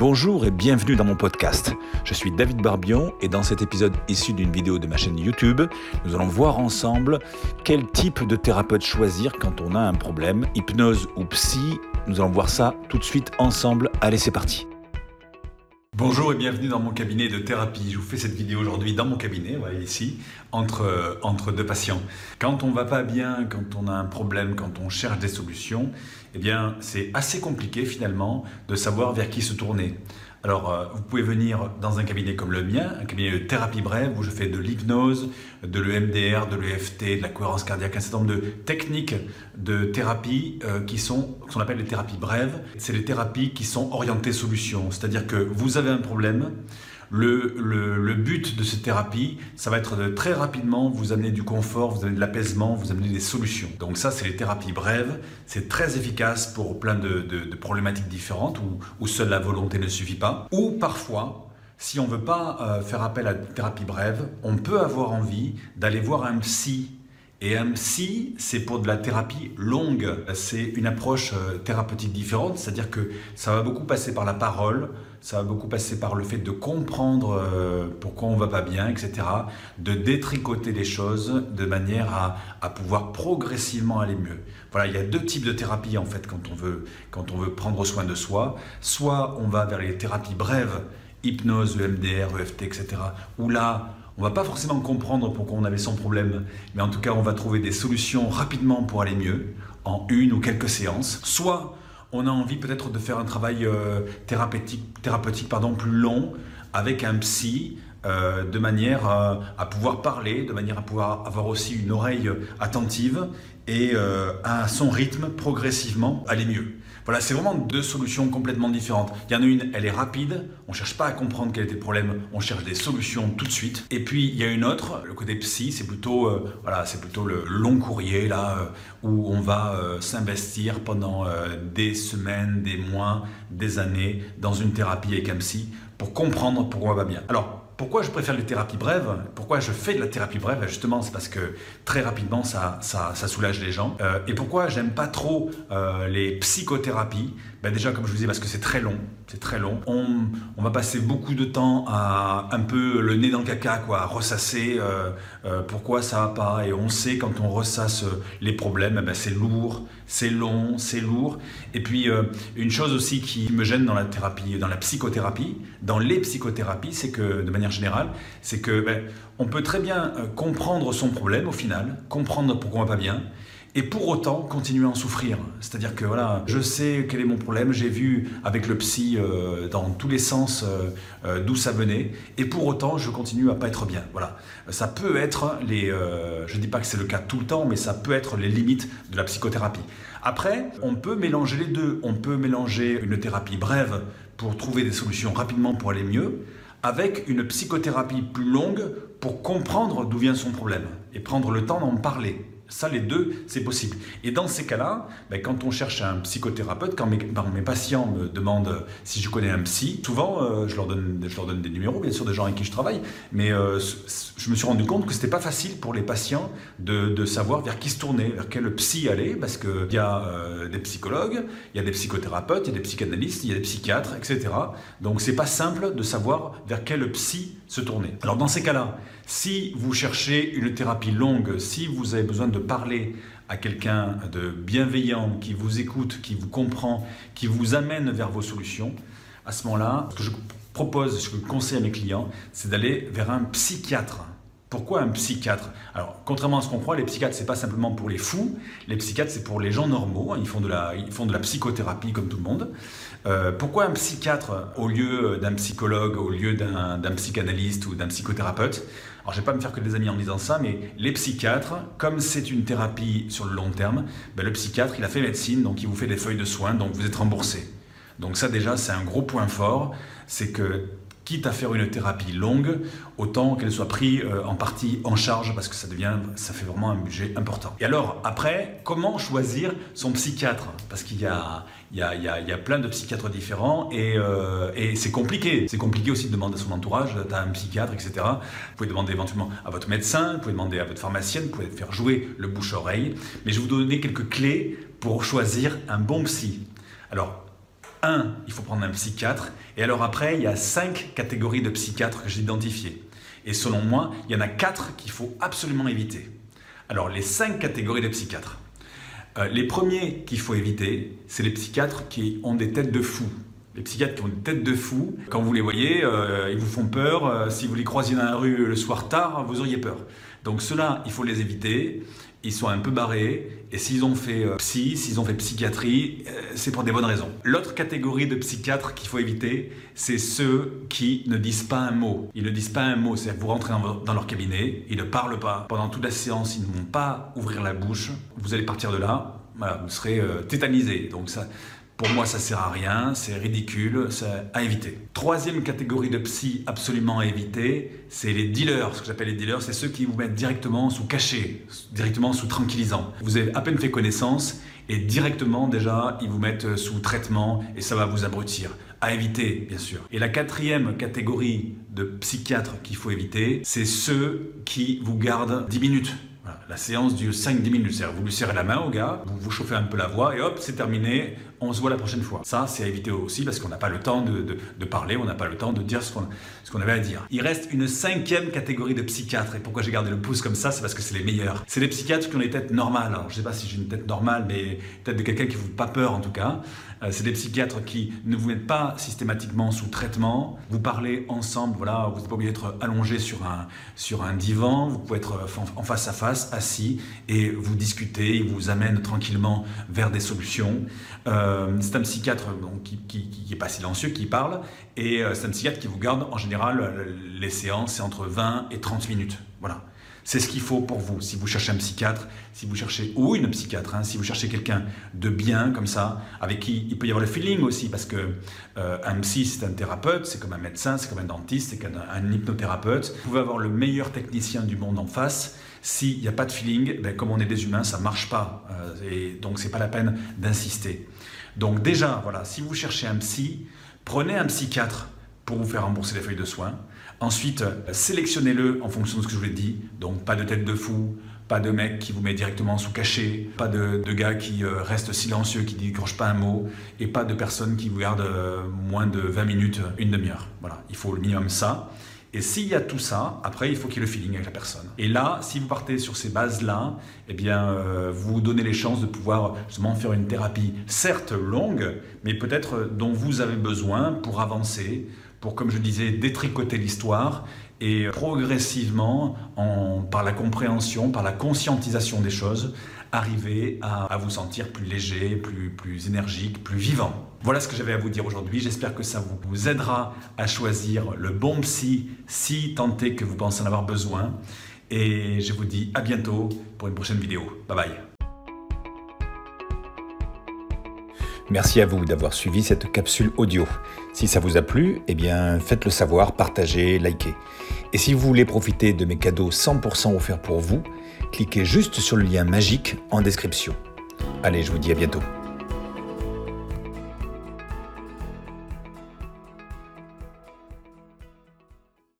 Bonjour et bienvenue dans mon podcast. Je suis David Barbion et dans cet épisode issu d'une vidéo de ma chaîne YouTube, nous allons voir ensemble quel type de thérapeute choisir quand on a un problème, hypnose ou psy. Nous allons voir ça tout de suite ensemble. Allez, c'est parti. Bonjour et bienvenue dans mon cabinet de thérapie. Je vous fais cette vidéo aujourd'hui dans mon cabinet, ici, entre, entre deux patients. Quand on va pas bien, quand on a un problème, quand on cherche des solutions, eh bien, c'est assez compliqué finalement de savoir vers qui se tourner. Alors, euh, vous pouvez venir dans un cabinet comme le mien, un cabinet de thérapie brève où je fais de l'hypnose, de l'EMDR, de l'EFT, de la cohérence cardiaque, un certain nombre de techniques de thérapie euh, qui sont ce qu'on appelle les thérapies brèves. C'est les thérapies qui sont orientées solutions, c'est-à-dire que vous avez un problème, le, but de cette thérapie, ça va être de très rapidement vous amener du confort, vous amener de l'apaisement, vous amener des solutions. Donc ça, c'est les thérapies brèves. C'est très efficace pour plein de, problématiques différentes où, où, seule la volonté ne suffit pas. Ou parfois, si on ne veut pas euh, faire appel à la thérapie brève, on peut avoir envie d'aller voir un psy et un psy, c'est pour de la thérapie longue. C'est une approche euh, thérapeutique différente, c'est-à-dire que ça va beaucoup passer par la parole, ça va beaucoup passer par le fait de comprendre euh, pourquoi on va pas bien, etc. De détricoter les choses de manière à, à, pouvoir progressivement aller mieux. Voilà, il y a deux types de thérapies en fait quand on veut, quand on veut prendre soin de soi. Soit on va vers les thérapies brèves, hypnose, EMDR, EFT, etc. Où là, on va pas forcément comprendre pourquoi on avait son problème, mais en tout cas, on va trouver des solutions rapidement pour aller mieux, en une ou quelques séances. Soit on a envie peut-être de faire un travail euh, thérapeutique, thérapeutique pardon, plus long avec un psy, euh, de manière à pouvoir parler, de manière à pouvoir avoir aussi une oreille attentive et euh, à son rythme progressivement aller mieux. Voilà, c'est vraiment deux solutions complètement différentes. Il y en a une, elle est rapide, on cherche pas à comprendre quel était le problème, on cherche des solutions tout de suite. Et puis il y a une autre, le côté psy, c'est plutôt euh, voilà, c'est plutôt le long courrier là où on va s'investir pendant des semaines, des mois, des années dans une thérapie avec un psy pour comprendre pourquoi on va bien. Alors pourquoi je préfère les thérapies brèves? Pourquoi je fais de la thérapie brève? Justement, c'est parce que très rapidement, ça, soulage les gens. Euh, et pourquoi j'aime pas trop euh, les psychothérapies? Ben Déjà, comme je vous disais, parce que c'est très long. On, va passer beaucoup de temps à un peu le nez dans le caca, quoi, à ressasser euh, pourquoi ça va pas. Et on sait quand on ressasse les problèmes, eh ben c'est lourd, c'est long, c'est lourd. Et puis, une chose aussi qui me gêne dans la thérapie, dans la psychothérapie, dans les psychothérapies, c'est que de manière général, c'est que ben, on peut très bien euh, comprendre son problème au final, comprendre pourquoi on va pas bien, et pour autant continuer à en souffrir. C'est-à-dire que voilà, je sais quel est mon problème, j'ai vu avec le psy euh, dans tous les sens euh, d'où ça venait, et pour autant je continue à pas être bien. Voilà, ça peut être les, je dis pas que c'est le cas tout le temps, mais ça peut être les limites de la psychothérapie. Après, on peut mélanger les deux. On peut mélanger une thérapie brève pour trouver des solutions rapidement pour aller mieux, avec une psychothérapie plus longue pour comprendre d'où vient son problème et prendre le temps d'en parler. Ça, les deux, c'est possible. Et dans ces cas-là, ben, quand on cherche un psychothérapeute, quand mes, mes, patients me demandent si je connais un psy, souvent, euh, je, leur donne, je leur donne des numéros, bien sûr, des gens avec qui je travaille, mais euh, je me suis rendu compte que c'était pas facile pour les patients de, de, savoir vers qui se tourner, vers quel psy aller, parce qu'il y a euh, des psychologues, il y a des psychothérapeutes, il y a des psychanalystes, il y a des psychiatres, etc. Donc, c'est pas simple de savoir vers quel psy se tourner. Alors, dans ces cas-là, si vous cherchez une thérapie longue, si vous avez besoin de parler à quelqu'un de bienveillant, qui vous écoute, qui vous comprend, qui vous amène vers vos solutions, à ce moment-là, ce que je propose, ce que je conseille à mes clients, c'est d'aller vers un psychiatre. Pourquoi un psychiatre? Alors, contrairement à ce qu'on croit, les psychiatres, c'est pas simplement pour les fous. Les psychiatres, c'est pour les gens normaux. Ils font de la, ils font de la psychothérapie comme tout le monde. Euh, pourquoi un psychiatre au lieu d'un psychologue, au lieu d'un psychanalyste ou d'un psychothérapeute? Alors, je vais pas me faire que des amis en disant ça, mais les psychiatres, comme c'est une thérapie sur le long terme, ben, le psychiatre, il a fait médecine, donc il vous fait des feuilles de soins, donc vous êtes remboursé. Donc ça déjà, c'est un gros point fort, c'est que quitte à faire une thérapie longue, autant qu'elle soit prise euh, en partie en charge parce que ça devient, ça fait vraiment un budget important. Et alors, après, comment choisir son psychiatre? Parce qu'il y a, il y, a, il, y a, plein de psychiatres différents et, euh, et c'est compliqué. C'est compliqué aussi de demander à son entourage, tu as un psychiatre, etc. Vous pouvez demander éventuellement à votre médecin, vous pouvez demander à votre pharmacienne, vous pouvez faire jouer le bouche-oreille. Mais je vais vous donner quelques clés pour choisir un bon psy. Alors, Un, il faut prendre un psychiatre. Et alors après, il y a cinq catégories de psychiatres que j'ai identifiées. Et selon moi, il y en a quatre qu'il faut absolument éviter. Alors, les cinq catégories de psychiatres. Euh, les premiers qu'il faut éviter, c'est les psychiatres qui ont des têtes de fous. Les psychiatres qui ont des têtes de fous, quand vous les voyez, euh, ils vous font peur. Euh, si vous les croisiez dans la rue le soir tard, vous auriez peur. Donc ceux-là, il faut les éviter ils sont un peu barrés, et s'ils ont fait euh, psy, s'ils ont fait psychiatrie, euh, c'est pour des bonnes raisons. L'autre catégorie de psychiatres qu'il faut éviter, c'est ceux qui ne disent pas un mot. Ils ne disent pas un mot, c'est-à-dire vous rentrez dans, leur cabinet, ils ne parlent pas. Pendant toute la séance, ils ne vont pas ouvrir la bouche. Vous allez partir de là, vous serez euh, tétanisé. Donc ça, pour moi, ça sert à rien, c'est ridicule, c'est à éviter. Troisième catégorie de psy absolument à éviter, c'est les dealers. Ce que j'appelle les dealers, c'est ceux qui vous mettent directement sous cachet, directement sous tranquillisant. Vous avez à peine fait connaissance et directement déjà, ils vous mettent sous traitement et ça va vous abrutir. À éviter, bien sûr. Et la quatrième catégorie de psychiatres qu'il faut éviter, c'est ceux qui vous gardent 10 minutes la séance dure 5-10 minutes. Vous lui serrez la main au gars, vous vous chauffez un peu la voix et hop, c'est terminé. On se voit la prochaine fois. Ça, c'est à éviter aussi parce qu'on n'a pas le temps de, parler, on n'a pas le temps de dire ce qu'on avait à dire. Il reste une cinquième catégorie de psychiatres. Et pourquoi j'ai gardé le pouce comme ça? C'est parce que c'est les meilleurs. C'est les psychiatres qui ont des têtes normales. Alors, je ne sais pas si j'ai une tête normale, mais tête de quelqu'un qui ne vous fait pas peur en tout cas. Euh, c'est des psychiatres qui ne vous mettent pas systématiquement sous traitement. Vous parlez ensemble, voilà, vous n'êtes pas obligé d'être allongé sur un, sur un divan. Vous pouvez être en face à face, assis, et vous discutez. Ils vous amènent tranquillement vers des solutions. Euh, c'est un psychiatre qui, n'est pas silencieux, qui parle, et euh, c'est un psychiatre qui vous garde en général les séances, c'est entre 20 et 30 minutes. Voilà. C'est ce qu'il faut pour vous. Si vous cherchez un psychiatre, si vous cherchez, ou une psychiatre, hein, si vous cherchez quelqu'un de bien comme ça, avec qui il peut y avoir le feeling aussi, parce que euh, un psy, c'est un thérapeute, c'est comme un médecin, c'est comme un dentiste, c'est comme un, hypnothérapeute. Vous pouvez avoir le meilleur technicien du monde en face. S'il n'y a pas de feeling, ben, comme on est des humains, ça ne marche pas. Euh, et donc, c'est pas la peine d'insister. Donc, déjà, voilà, si vous cherchez un psy, prenez un psychiatre pour vous faire rembourser les feuilles de soins. Ensuite, sélectionnez-le en fonction de ce que je vous ai dit. Donc, pas de tête de fou, pas de mec qui vous met directement sous cachet, pas de, gars qui euh, reste silencieux, qui ne décroche pas un mot, et pas de personne qui vous garde euh, moins de 20 minutes, une demi-heure. Voilà, il faut le minimum ça. Et s'il y a tout ça, après, il faut qu'il y ait le feeling avec la personne. Et là, si vous partez sur ces bases-là, eh bien, euh, vous vous donnez les chances de pouvoir justement faire une thérapie, certes longue, mais peut-être dont vous avez besoin pour avancer, pour, comme je disais, détricoter l'histoire et progressivement, en, par la compréhension, par la conscientisation des choses, arriver à, vous sentir plus léger, plus, plus énergique, plus vivant. Voilà ce que j'avais à vous dire aujourd'hui. J'espère que ça vous aidera à choisir le bon psy si tant est que vous pensez en avoir besoin. Et je vous dis à bientôt pour une prochaine vidéo. Bye bye. Merci à vous d'avoir suivi cette capsule audio. Si ça vous a plu, eh bien faites-le savoir, partagez, likez. Et si vous voulez profiter de mes cadeaux 100% offerts pour vous, cliquez juste sur le lien magique en description. Allez, je vous dis à bientôt.